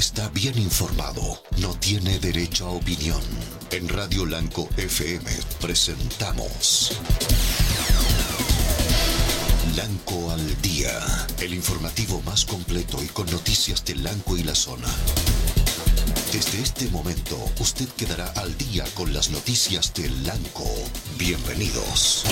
está bien informado no tiene derecho a opinión. En Radio Lanco FM presentamos Lanco al Día, el informativo más completo y con noticias de Lanco y la zona. Desde este momento, usted quedará al día con las noticias de Lanco. Bienvenidos.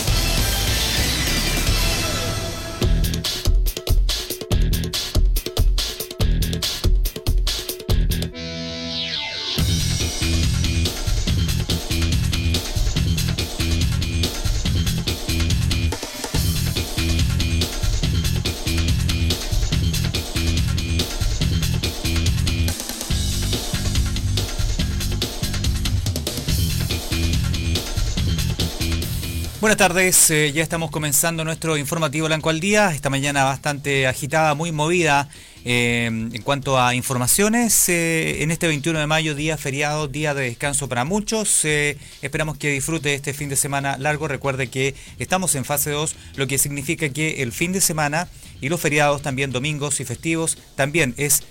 Buenas tardes, eh, ya estamos comenzando nuestro informativo Blanco al Día, esta mañana bastante agitada, muy movida eh, en cuanto a informaciones. Eh, en este 21 de mayo, día feriado, día de descanso para muchos, esperamos que disfrute este fin de semana largo. Recuerde que estamos en fase 2, lo que significa que el fin de semana y los feriados, también domingos y festivos, también es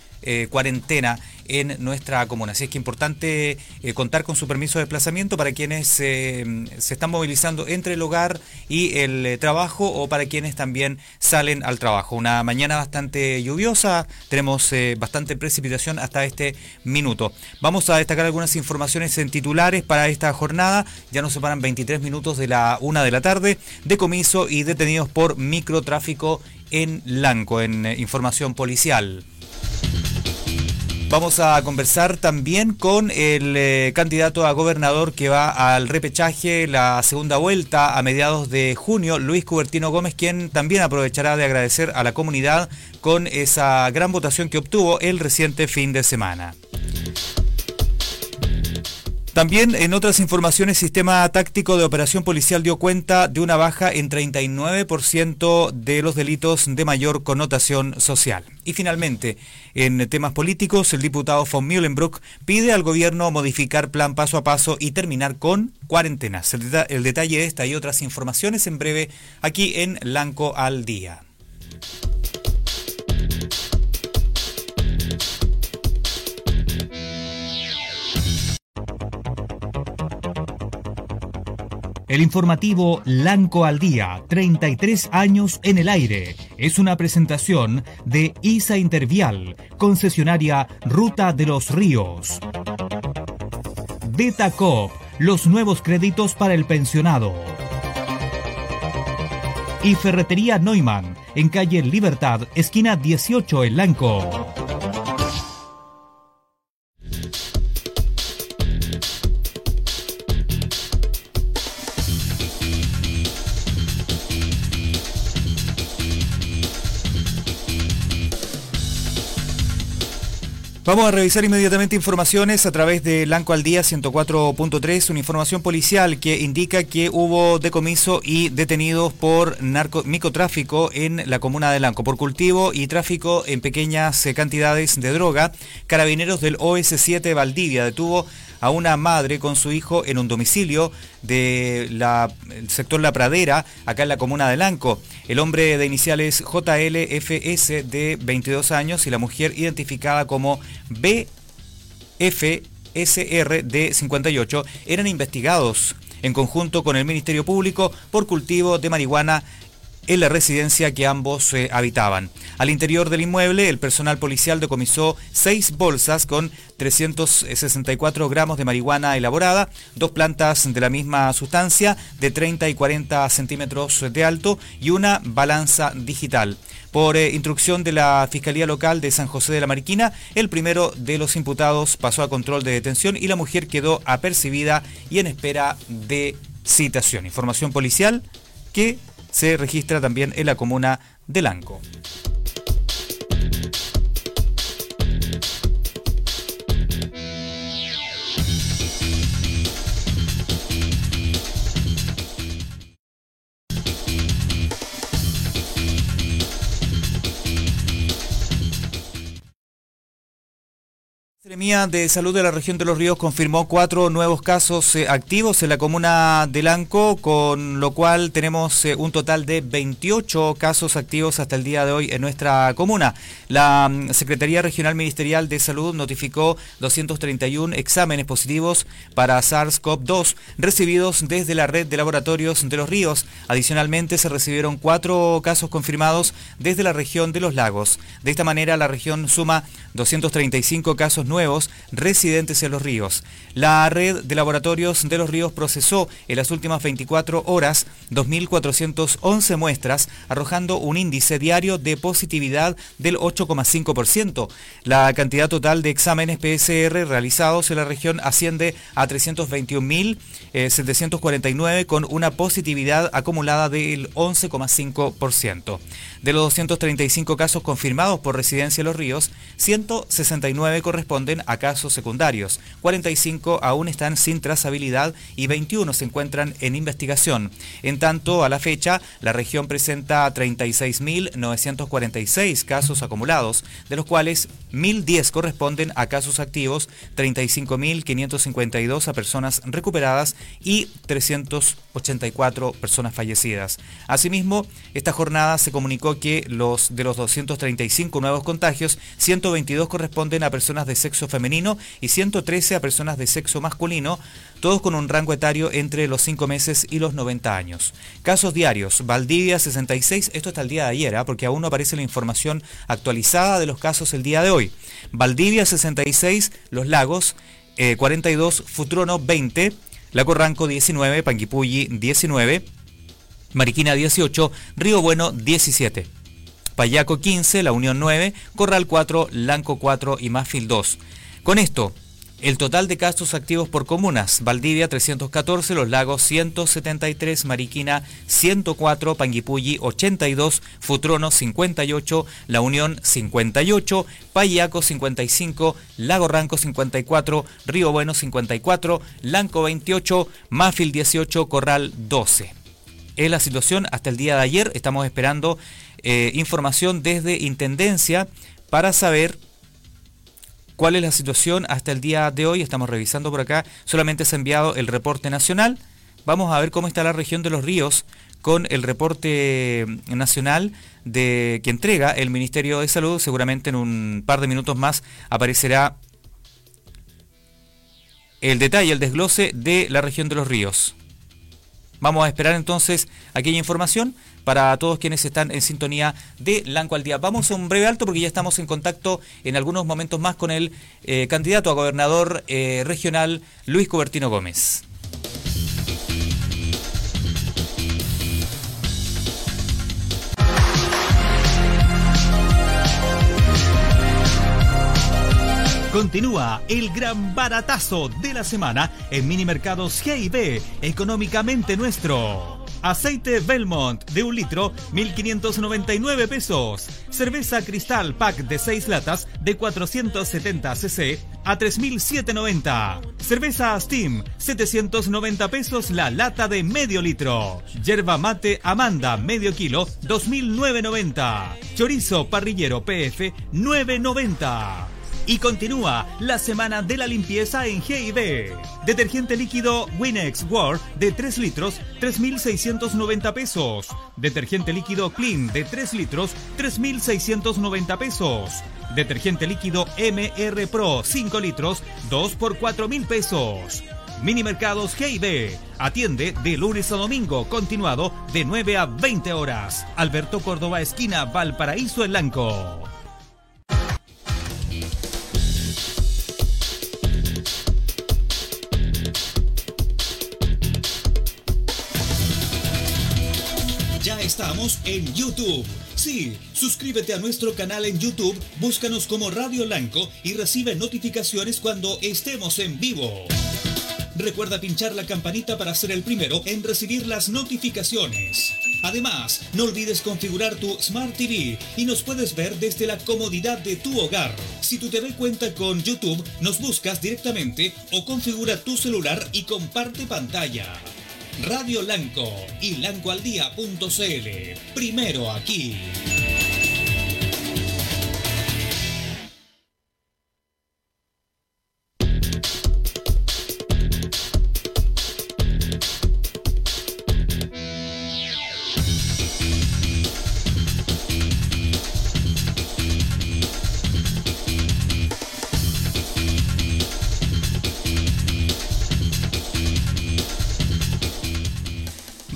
cuarentena en nuestra comuna. Así es que importante eh, contar con su permiso de desplazamiento para quienes eh, se están movilizando entre el hogar y el eh, trabajo o para quienes también salen al trabajo. Una mañana bastante lluviosa, tenemos bastante precipitación hasta este minuto. Vamos a destacar algunas informaciones en titulares para esta jornada. Ya nos separan 23 minutos de la una de la tarde. Decomiso y detenidos por microtráfico en Lanco, en información policial. Vamos a conversar también con el eh, candidato a gobernador que va al repechaje, la segunda vuelta a mediados de junio, Luis Cubertino Gómez, quien también aprovechará de agradecer a la comunidad con esa gran votación que obtuvo el reciente fin de semana. También en otras informaciones, Sistema Táctico de Operación Policial dio cuenta de una baja en 39% de los delitos de mayor connotación social. Y finalmente, en temas políticos, el diputado von Mühlenbrock pide al gobierno modificar plan paso a paso y terminar con cuarentenas. El, el detalle de esta y otras informaciones en breve aquí en Lanco al Día. El informativo Lanco al Día, 33 años en el aire, es una presentación de ISA Intervial, concesionaria Ruta de los Ríos. Betacop, los nuevos créditos para el pensionado. Y Ferretería Neumann, en calle Libertad, esquina 18 en Lanco. Vamos a revisar inmediatamente informaciones a través de Lanco al Día 104.3, una información policial que indica que hubo decomiso y detenidos por narco, microtráfico en la comuna de Lanco, por cultivo y tráfico en pequeñas eh, cantidades de droga. Carabineros del OS7 Valdivia detuvo a una madre con su hijo en un domicilio del sector La Pradera, acá en la comuna de Lanco. El hombre de iniciales JLFS de 22 años y la mujer identificada como BFSR de 58 eran investigados en conjunto con el Ministerio Público por cultivo de marihuana en la residencia que ambos eh, habitaban. Al interior del inmueble, el personal policial decomisó seis bolsas con 364 gramos de marihuana elaborada, dos plantas de la misma sustancia de 30 y 40 centímetros de alto y una balanza digital. Por eh, instrucción de la Fiscalía Local de San José de la Mariquina, el primero de los imputados pasó a control de detención y la mujer quedó apercibida y en espera de citación. Información policial que se registra también en la comuna de Lanco. Academia de Salud de la región de Los Ríos confirmó cuatro nuevos casos eh, activos en la comuna de Lanco, con lo cual tenemos eh, un total de 28 casos activos hasta el día de hoy en nuestra comuna. La mm, Secretaría Regional Ministerial de Salud notificó 231 exámenes positivos para SARS-CoV-2 recibidos desde la red de laboratorios de Los Ríos. Adicionalmente se recibieron cuatro casos confirmados desde la región de Los Lagos. De esta manera la región suma 235 casos nuevos residentes en los ríos. La red de laboratorios de los ríos procesó en las últimas 24 horas 2.411 muestras, arrojando un índice diario de positividad del 8,5%. La cantidad total de exámenes PCR realizados en la región asciende a 321.749 eh, con una positividad acumulada del 11,5%. De los 235 casos confirmados por Residencia Los Ríos, 169 corresponden a casos secundarios, 45 aún están sin trazabilidad y 21 se encuentran en investigación. En tanto, a la fecha, la región presenta 36.946 casos acumulados, de los cuales 1.010 corresponden a casos activos, 35.552 a personas recuperadas y 384 personas fallecidas. Asimismo, esta jornada se comunicó que los de los 235 nuevos contagios, 122 corresponden a personas de sexo femenino y 113 a personas de sexo masculino, todos con un rango etario entre los 5 meses y los 90 años. Casos diarios, Valdivia 66, esto hasta el día de ayer, ¿eh? porque aún no aparece la información actualizada de los casos el día de hoy. Valdivia 66, Los Lagos 42, Futrono 20, Laco Ranco 19, Panguipulli 19, Mariquina 18, Río Bueno 17. Payaco 15, La Unión 9, Corral 4, Lanco 4 y Másfil 2. Con esto, el total de casos activos por comunas, Valdivia 314, Los Lagos 173, Mariquina 104, Panguipulli 82, Futrono 58, La Unión 58, Payaco 55, Lago Ranco 54, Río Bueno 54, Lanco 28, Mafil 18, Corral 12 es la situación hasta el día de ayer. Estamos esperando eh, información desde Intendencia para saber cuál es la situación hasta el día de hoy. Estamos revisando por acá. Solamente se ha enviado el reporte nacional. Vamos a ver cómo está la región de los ríos con el reporte nacional de que entrega el Ministerio de Salud. Seguramente en un par de minutos más aparecerá el detalle, el desglose de la región de los ríos. Vamos a esperar entonces aquella información para todos quienes están en sintonía de Lanco al Vamos a un breve alto porque ya estamos en contacto en algunos momentos más con el eh, candidato a gobernador eh, regional, Luis Cobertino Gómez. Continúa el gran baratazo de la semana en Minimercados GIB, económicamente nuestro. Aceite Belmont de un litro, 1.599 pesos. Cerveza Cristal Pack de 6 latas de 470 cc a 3.790. Cerveza Steam, 790 pesos la lata de medio litro. Yerba mate Amanda, medio kilo, 2.990. Chorizo parrillero PF, 9.90. Y continúa la semana de la limpieza en GIB. Detergente líquido Winex World de 3 litros, 3.690 pesos. Detergente líquido Clean de 3 litros, 3.690 pesos. Detergente líquido MR Pro 5 litros, 2 por 4.000 pesos. Minimercados GIB. Atiende de lunes a domingo, continuado de 9 a 20 horas. Alberto Córdoba, esquina Valparaíso El Blanco. estamos en YouTube. Sí, suscríbete a nuestro canal en YouTube, búscanos como Radio Lanco y recibe notificaciones cuando estemos en vivo. Recuerda pinchar la campanita para ser el primero en recibir las notificaciones. Además, no olvides configurar tu Smart TV y nos puedes ver desde la comodidad de tu hogar. Si tu TV cuenta con YouTube, nos buscas directamente o configura tu celular y comparte pantalla. Radio Lanco y lancoaldía.cl. Primero aquí.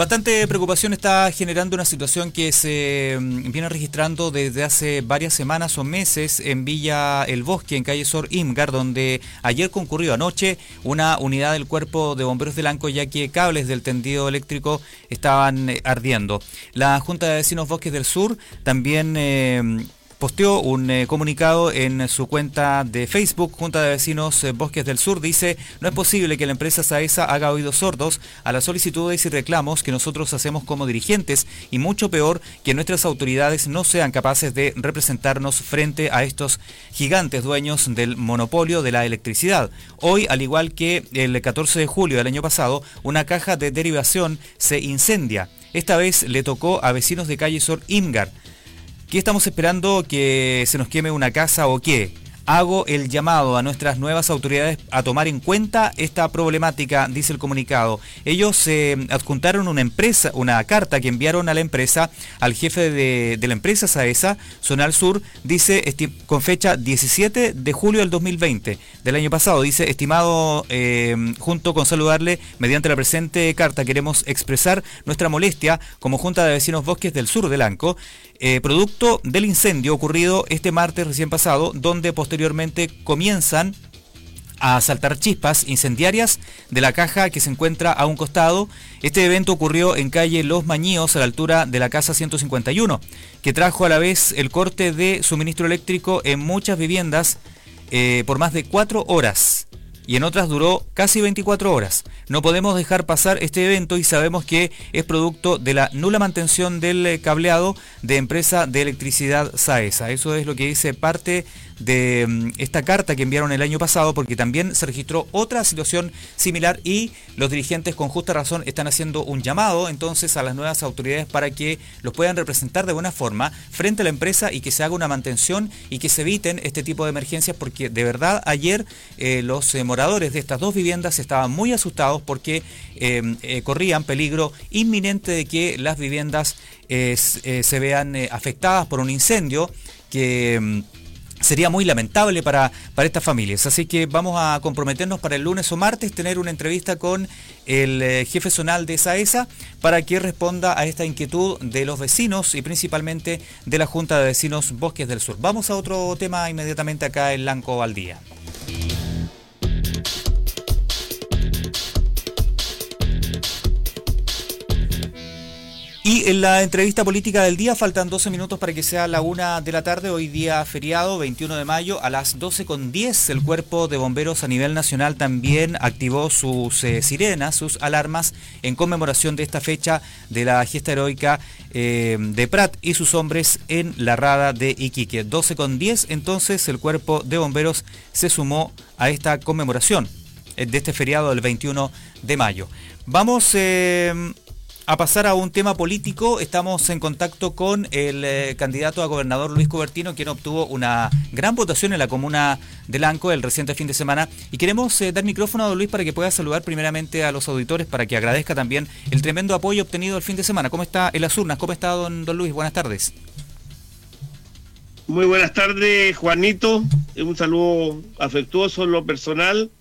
Bastante preocupación está generando una situación que se mm, viene registrando desde hace varias semanas o meses en Villa El Bosque, en calle Sor Imgar, donde ayer concurrió anoche una unidad del cuerpo de bomberos de Lanco, ya que cables del tendido eléctrico estaban eh, ardiendo. La Junta de Vecinos Bosques del Sur también eh, posteó un eh, comunicado en su cuenta de Facebook, Junta de Vecinos eh, Bosques del Sur, dice, no es posible que la empresa Saesa haga oídos sordos a las solicitudes y reclamos que nosotros hacemos como dirigentes y mucho peor que nuestras autoridades no sean capaces de representarnos frente a estos gigantes dueños del monopolio de la electricidad. Hoy, al igual que el 14 de julio del año pasado, una caja de derivación se incendia. Esta vez le tocó a vecinos de calle Sor Imgar. ¿Qué estamos esperando? ¿Que se nos queme una casa o qué? Hago el llamado a nuestras nuevas autoridades a tomar en cuenta esta problemática, dice el comunicado. Ellos se adjuntaron una empresa, una carta que enviaron a la empresa, al jefe de, la empresa Saesa, Zonal Sur, dice con fecha 17 de julio del 2020, del año pasado, dice, estimado, eh, junto con saludarle, mediante la presente carta queremos expresar nuestra molestia como Junta de Vecinos Bosques del Sur del Anco, eh, producto del incendio ocurrido este martes recién pasado, donde posteriormente comienzan a saltar chispas incendiarias de la caja que se encuentra a un costado. Este evento ocurrió en calle Los Mañíos, a la altura de la casa 151, que trajo a la vez el corte de suministro eléctrico en muchas viviendas eh, por más de cuatro horas y en otras duró casi 24 horas. No podemos dejar pasar este evento y sabemos que es producto de la nula mantención del eh, cableado de empresa de electricidad Saesa. Eso es lo que dice parte de mm, esta carta que enviaron el año pasado porque también se registró otra situación similar y los dirigentes con justa razón están haciendo un llamado entonces a las nuevas autoridades para que los puedan representar de buena forma frente a la empresa y que se haga una mantención y que se eviten este tipo de emergencias porque de verdad ayer eh, los eh, moradores de estas dos viviendas estaban muy asustados porque eh, corrían peligro inminente de que las viviendas se vean afectadas por un incendio que mm, sería muy lamentable para, para estas familias. Así que vamos a comprometernos para el lunes o martes tener una entrevista con el eh, jefe zonal de SAESA para que responda a esta inquietud de los vecinos y principalmente de la Junta de Vecinos Bosques del Sur. Vamos a otro tema inmediatamente acá en Lanco al. Y en la entrevista política del día faltan 12 minutos para que sea la una de la tarde, hoy día feriado, 21 de mayo, a las 12 con 10 el cuerpo de bomberos a nivel nacional también activó sus eh, sirenas, sus alarmas en conmemoración de esta fecha de la gesta heroica eh, de Prat y sus hombres en la rada de Iquique. 12 con 10 entonces el cuerpo de bomberos se sumó a esta conmemoración eh, de este feriado del 21 de mayo. Vamos a pasar a un tema político, estamos en contacto con el eh, candidato a gobernador Luis Cubertino, quien obtuvo una gran votación en la comuna de Lanco el reciente fin de semana. Y queremos eh, dar micrófono a don Luis para que pueda saludar primeramente a los auditores, para que agradezca también el tremendo apoyo obtenido el fin de semana. ¿Cómo está en las urnas? ¿Cómo está don, Luis? Buenas tardes. Muy buenas tardes, Juanito. Un saludo afectuoso en lo personal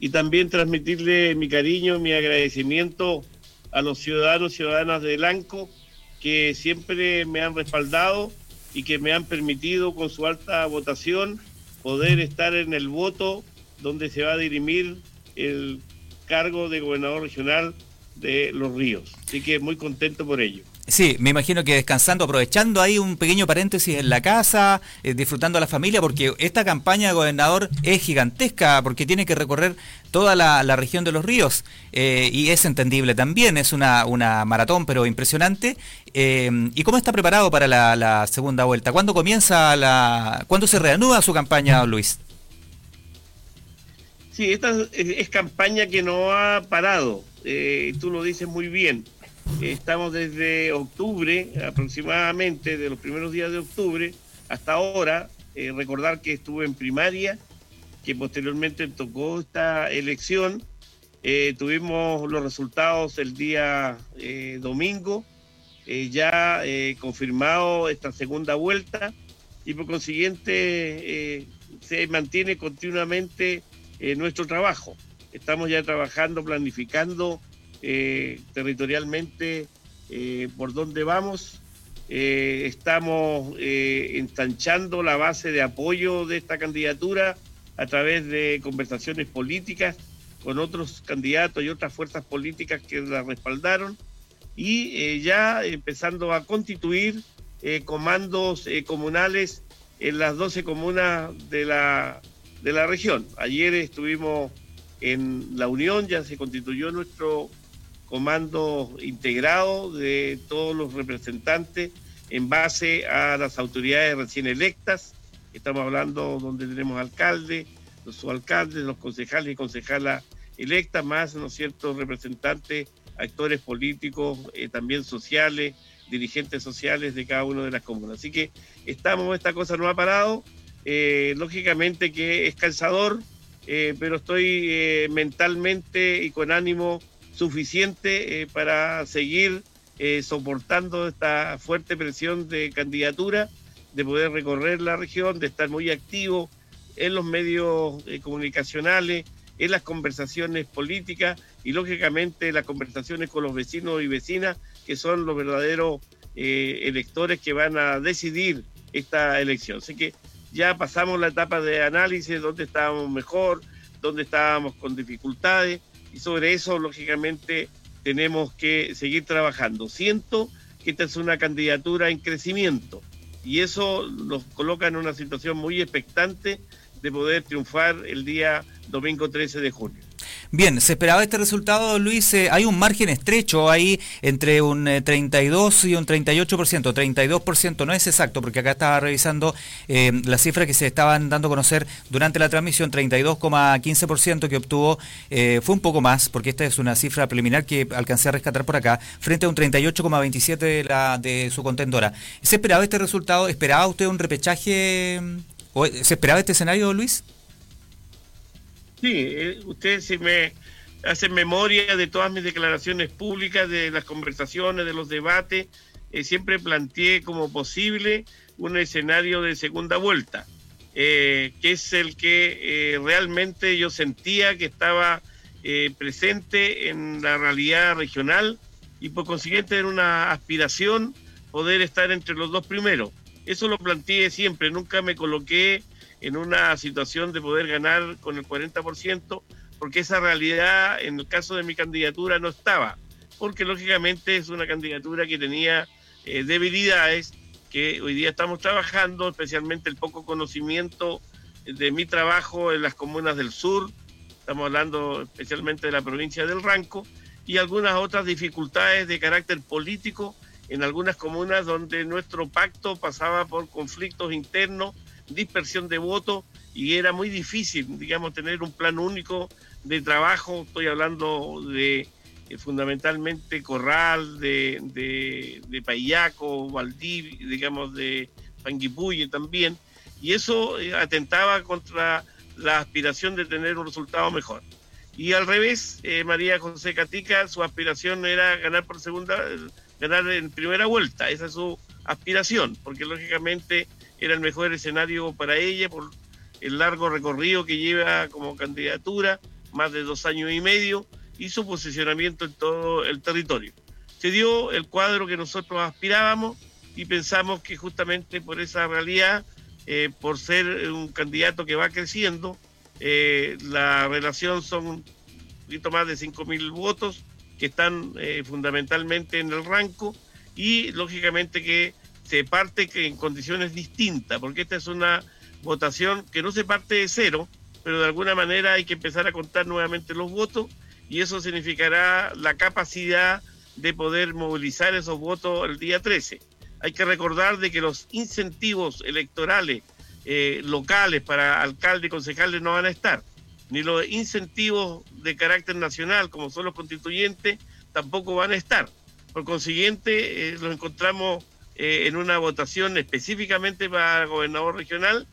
y también transmitirle mi cariño, mi agradecimiento a los ciudadanos y ciudadanas de Blanco que siempre me han respaldado y que me han permitido con su alta votación poder estar en el voto donde se va a dirimir el cargo de gobernador regional de Los Ríos. Así que muy contento por ello. Sí, me imagino que descansando, aprovechando ahí un pequeño paréntesis en la casa, eh, disfrutando a la familia, porque esta campaña de gobernador es gigantesca, porque tiene que recorrer toda la, región de los ríos, eh, y es entendible también, es una, una maratón, pero impresionante. Eh, ¿Y cómo está preparado para la, segunda vuelta? ¿Cuándo comienza la, cuándo se reanuda su campaña, Luis? Sí, esta es, campaña que no ha parado, tú lo dices muy bien Estamos desde octubre, aproximadamente, de los primeros días de octubre hasta ahora. Eh, recordar que estuve en primaria, que posteriormente tocó esta elección. Eh, tuvimos los resultados el día eh, domingo, ya confirmado esta segunda vuelta y por consiguiente se mantiene continuamente nuestro trabajo. Estamos ya trabajando, planificando territorialmente por dónde vamos. estamos ensanchando la base de apoyo de esta candidatura a través de conversaciones políticas con otros candidatos y otras fuerzas políticas que la respaldaron y ya empezando a constituir comandos comunales en las 12 comunas de la, de la región. Ayer estuvimos en la Unión, ya se constituyó nuestro comando integrado de todos los representantes en base a las autoridades recién electas. Estamos hablando donde tenemos alcaldes, los subalcaldes, los concejales y concejalas electas, más, ¿no es cierto?, representantes, actores políticos, eh, también sociales, dirigentes sociales de cada una de las comunas. Así que estamos, esta cosa no ha parado, eh, lógicamente que es cansador, eh, pero estoy eh, mentalmente y con ánimo suficiente para seguir soportando esta fuerte presión de candidatura, de poder recorrer la región, de estar muy activo en los medios comunicacionales, en las conversaciones políticas y lógicamente las conversaciones con los vecinos y vecinas que son los verdaderos electores que van a decidir esta elección. Así que ya pasamos la etapa de análisis, dónde estábamos mejor, dónde estábamos con dificultades, y sobre eso, lógicamente, tenemos que seguir trabajando. Siento que esta es una candidatura en crecimiento, y eso nos coloca en una situación muy expectante de poder triunfar el día domingo 13 de junio. Bien, se esperaba este resultado, Luis. Eh, hay un margen estrecho ahí entre un 32 eh, y un 38%. 32% no es exacto, porque acá estaba revisando eh, las cifras que se estaban dando a conocer durante la transmisión. 32,15% que obtuvo fue un poco más, porque esta es una cifra preliminar que alcancé a rescatar por acá, frente a un 38,27% de, la, de su contendora. ¿Se esperaba este resultado? ¿Esperaba usted un repechaje? ¿O ¿Se esperaba este escenario, Luis? Sí, eh, usted si me hace memoria de todas mis declaraciones públicas, de las conversaciones, de los debates, eh, siempre planteé como posible un escenario de segunda vuelta, eh, que es el que realmente yo sentía que estaba presente en la realidad regional y por consiguiente era una aspiración poder estar entre los dos primeros. Eso lo planteé siempre, nunca me coloqué en una situación de poder ganar con el 40%, porque esa realidad en el caso de mi candidatura no estaba, porque lógicamente es una candidatura que tenía eh, debilidades que hoy día estamos trabajando, especialmente el poco conocimiento de mi trabajo en las comunas del sur, estamos hablando especialmente de la provincia del Ranco, y algunas otras dificultades de carácter político en algunas comunas donde nuestro pacto pasaba por conflictos internos dispersión de votos y era muy difícil, digamos, tener un plan único de trabajo. Estoy hablando de eh, fundamentalmente Corral, de, de, Payaco, Valdivia, digamos, de Panguipulli también. Y eso eh, atentaba contra la aspiración de tener un resultado mejor. Y al revés, eh, María José Catica, su aspiración era ganar por segunda, ganar en primera vuelta. Esa es su aspiración, porque lógicamente era el mejor escenario para ella por el largo recorrido que lleva como candidatura, más de dos años y medio, y su posicionamiento en todo el territorio. Se dio el cuadro que nosotros aspirábamos y pensamos que justamente por esa realidad, eh, por ser un candidato que va creciendo, eh, la relación son un poquito más de 5.000 votos que están eh, fundamentalmente en el ranco y lógicamente que se parte que en condiciones distintas, porque esta es una votación que no se parte de cero, pero de alguna manera hay que empezar a contar nuevamente los votos y eso significará la capacidad de poder movilizar esos votos el día 13. Hay que recordar de que los incentivos electorales eh, locales para alcaldes y concejales no van a estar, ni los incentivos de carácter nacional, como son los constituyentes, tampoco van a estar. Por consiguiente, eh, lo encontramos eh, en una votación específicamente para gobernador regional,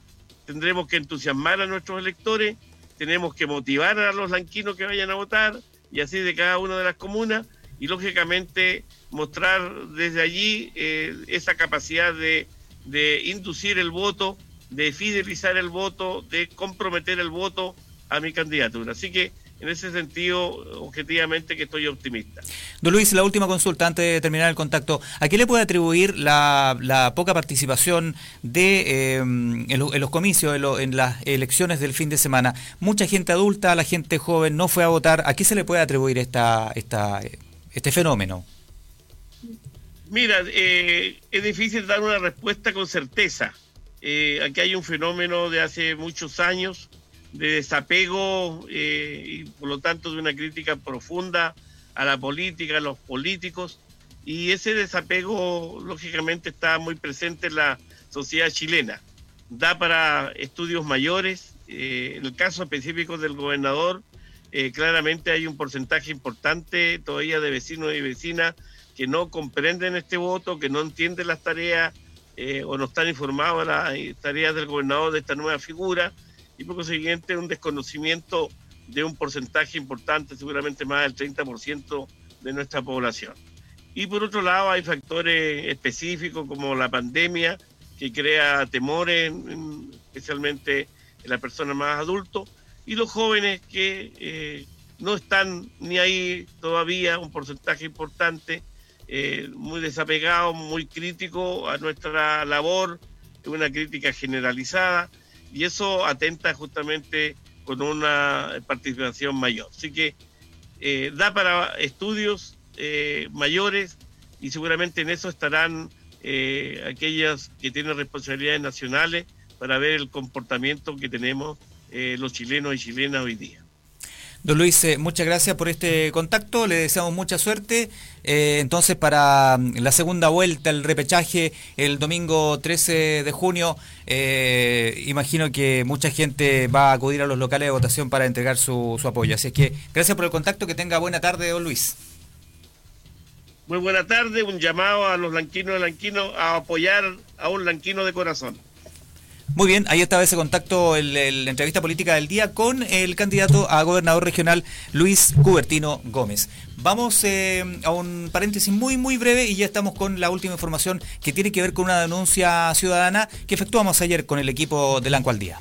tendremos que entusiasmar a nuestros electores, tenemos que motivar a los lanquinos que vayan a votar, y así de cada una de las comunas, y lógicamente mostrar desde allí eh, esa capacidad de, de inducir el voto, de fidelizar el voto, de comprometer el voto a mi candidatura. Así que en ese sentido, objetivamente que estoy optimista. Don Luis, la última consulta antes de terminar el contacto. ¿A qué le puede atribuir la, poca participación de eh, en, los comicios, en, las elecciones del fin de semana? Mucha gente adulta, la gente joven no fue a votar. ¿A qué se le puede atribuir esta, esta, este fenómeno? Mira, eh, es difícil dar una respuesta con certeza. Eh, aquí hay un fenómeno de hace muchos años de desapego eh, y por lo tanto de una crítica profunda a la política, a los políticos. Y ese desapego, lógicamente, está muy presente en la sociedad chilena. Da para estudios mayores. Eh, en el caso específico del gobernador, eh, claramente hay un porcentaje importante todavía de vecinos y vecinas que no comprenden este voto, que no entienden las tareas o no están informados de las tareas del gobernador de esta nueva figura y por consiguiente un desconocimiento de un porcentaje importante, seguramente más del 30% de nuestra población. Y por otro lado hay factores específicos como la pandemia que crea temores, especialmente en las personas más adultos, y los jóvenes que eh, no están ni ahí todavía, un porcentaje importante, eh, muy desapegado, muy crítico a nuestra labor, una crítica generalizada y eso atenta justamente con una participación mayor. Así que eh, da para estudios eh, mayores y seguramente en eso estarán eh, aquellas que tienen responsabilidades nacionales para ver el comportamiento que tenemos los chilenos y chilenas hoy día. Don Luis, eh, muchas gracias por este contacto, le deseamos mucha suerte. Eh, entonces, para mm, la segunda vuelta, el repechaje el domingo 13 de junio, eh, imagino que mucha gente va a acudir a los locales de votación para entregar su, apoyo. Así es que gracias por el contacto, que tenga buena tarde, don Luis. Muy buena tarde, un llamado a los lanquinos de lanquinos a apoyar a un lanquino de corazón. Muy bien, ahí estaba ese contacto, la entrevista política del día con el candidato a gobernador regional Luis Cubertino Gómez. Vamos eh, a un paréntesis muy, muy breve y ya estamos con la última información que tiene que ver con una denuncia ciudadana que efectuamos ayer con el equipo de Lanco al Día.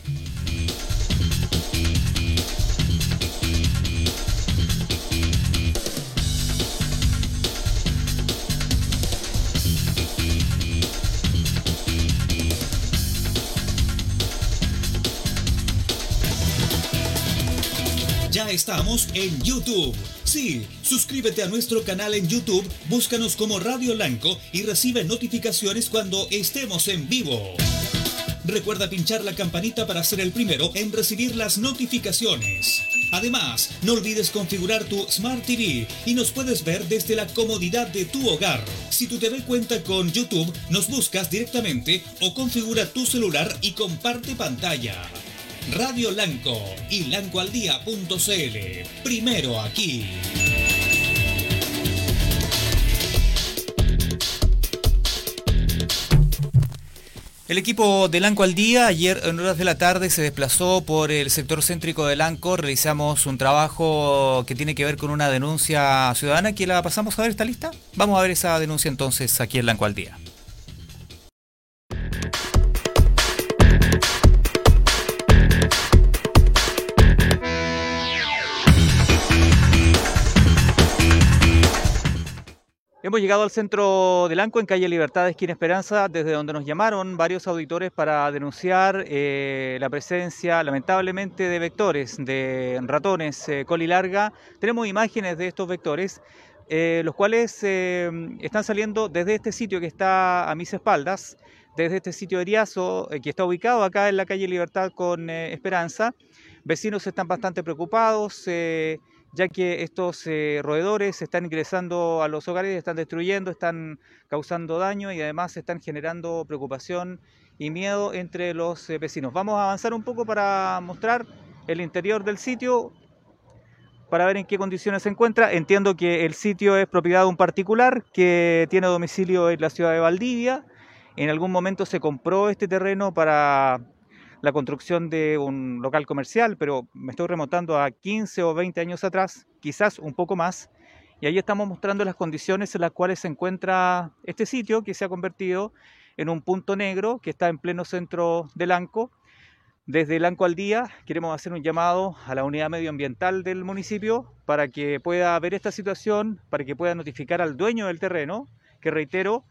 Estamos en YouTube. Sí, suscríbete a nuestro canal en YouTube, búscanos como Radio Lanco y recibe notificaciones cuando estemos en vivo. Recuerda pinchar la campanita para ser el primero en recibir las notificaciones. Además, no olvides configurar tu Smart TV y nos puedes ver desde la comodidad de tu hogar. Si tu TV cuenta con YouTube, nos buscas directamente o configura tu celular y comparte pantalla. Radio Lanco y lancoaldía.cl. Primero aquí. El equipo de Lanco al Día ayer en horas de la tarde se desplazó por el sector céntrico de Lanco. Realizamos un trabajo que tiene que ver con una denuncia ciudadana. ¿Quién la pasamos a ver esta lista? Vamos a ver esa denuncia entonces aquí en Lanco al Día. Hemos llegado al centro de Lanco, en calle Libertad, esquina Esperanza, desde donde nos llamaron varios auditores para denunciar eh, la presencia, lamentablemente, de vectores, de ratones eh, colilarga. Tenemos imágenes de estos vectores, eh, los cuales están saliendo desde este sitio que está a mis espaldas, desde este sitio de Eriazo, que está ubicado acá en la calle Libertad con Esperanza. Vecinos están bastante preocupados ya que estos eh, roedores están ingresando a los hogares, están destruyendo, están causando daño y además están generando preocupación y miedo entre los eh, vecinos. Vamos a avanzar un poco para mostrar el interior del sitio, para ver en qué condiciones se encuentra. Entiendo que el sitio es propiedad de un particular que tiene domicilio en la ciudad de Valdivia. En algún momento se compró este terreno para la construcción de un local comercial, pero me estoy remontando a 15 o 20 años atrás, quizás un poco más, y ahí estamos mostrando las condiciones en las cuales se encuentra este sitio que se ha convertido en un punto negro que está en pleno centro del Anco, Desde Lanco al Día queremos hacer un llamado a la unidad medioambiental del municipio para que pueda ver esta situación, para que pueda notificar al dueño del terreno, que reitero,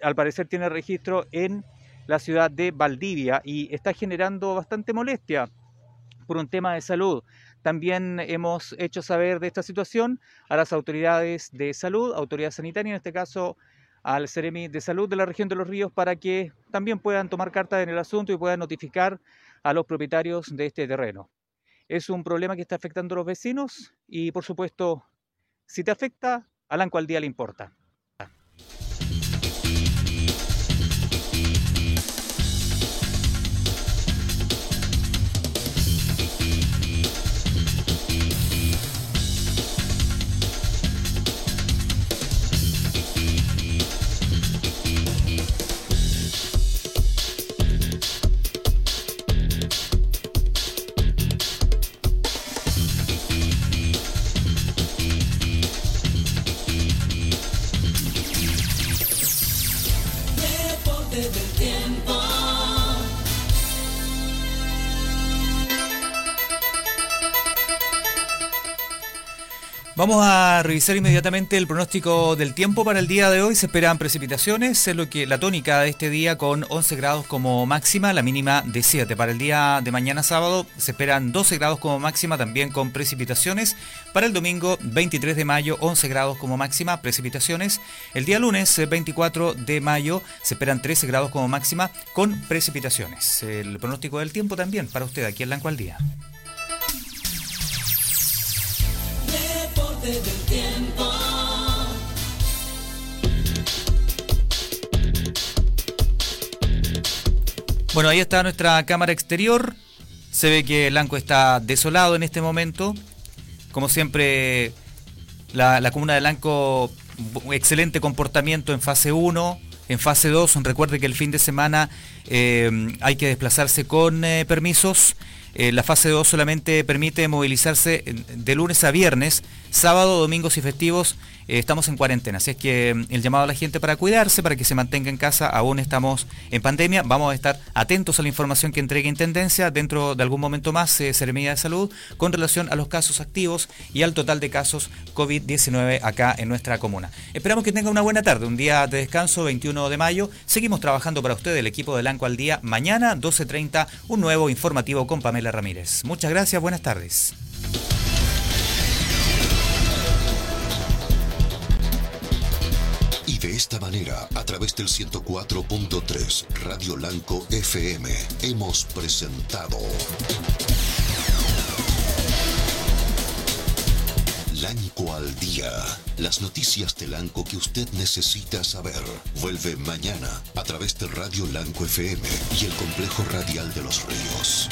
al parecer tiene registro en la ciudad de Valdivia y está generando bastante molestia por un tema de salud. También hemos hecho saber de esta situación a las autoridades de salud, autoridad sanitaria, en este caso al Ceremi de Salud de la región de Los Ríos, para que también puedan tomar carta en el asunto y puedan notificar a los propietarios de este terreno. Es un problema que está afectando a los vecinos y, por supuesto, si te afecta, a al día le importa. Vamos a revisar inmediatamente el pronóstico del tiempo para el día de hoy. Se esperan precipitaciones, es lo que la tónica de este día con 11 grados como máxima, la mínima de 7. Para el día de mañana sábado se esperan 12 grados como máxima, también con precipitaciones. Para el domingo 23 de mayo 11 grados como máxima, precipitaciones. El día lunes 24 de mayo se esperan 13 grados como máxima con precipitaciones. El pronóstico del tiempo también para usted aquí en Blanco al día. Bueno, ahí está nuestra cámara exterior. Se ve que Blanco está desolado en este momento. Como siempre, la, comuna de Blanco, excelente comportamiento en fase 1. En fase 2, recuerde que el fin de semana eh, hay que desplazarse con eh, permisos. Eh, la fase 2 solamente permite movilizarse de lunes a viernes, sábado, domingos y festivos eh, estamos en cuarentena, así es que mm, el llamado a la gente para cuidarse, para que se mantenga en casa, aún estamos en pandemia, vamos a estar atentos a la información que entregue Intendencia dentro de algún momento más, eh, de Salud, con relación a los casos activos y al total de casos COVID-19 acá en nuestra comuna. Esperamos que tenga una buena tarde, un día de descanso, 21 de mayo. Seguimos trabajando para usted, el equipo de Lanco al Día. Mañana, 12.30, un nuevo informativo con Pamela Ramírez. Muchas gracias, buenas tardes. De esta manera, a través del 104.3 Radio Lanco FM, hemos presentado Lanco al Día. Las noticias de Lanco que usted necesita saber. Vuelve mañana a través de Radio Lanco FM y el complejo radial de los ríos.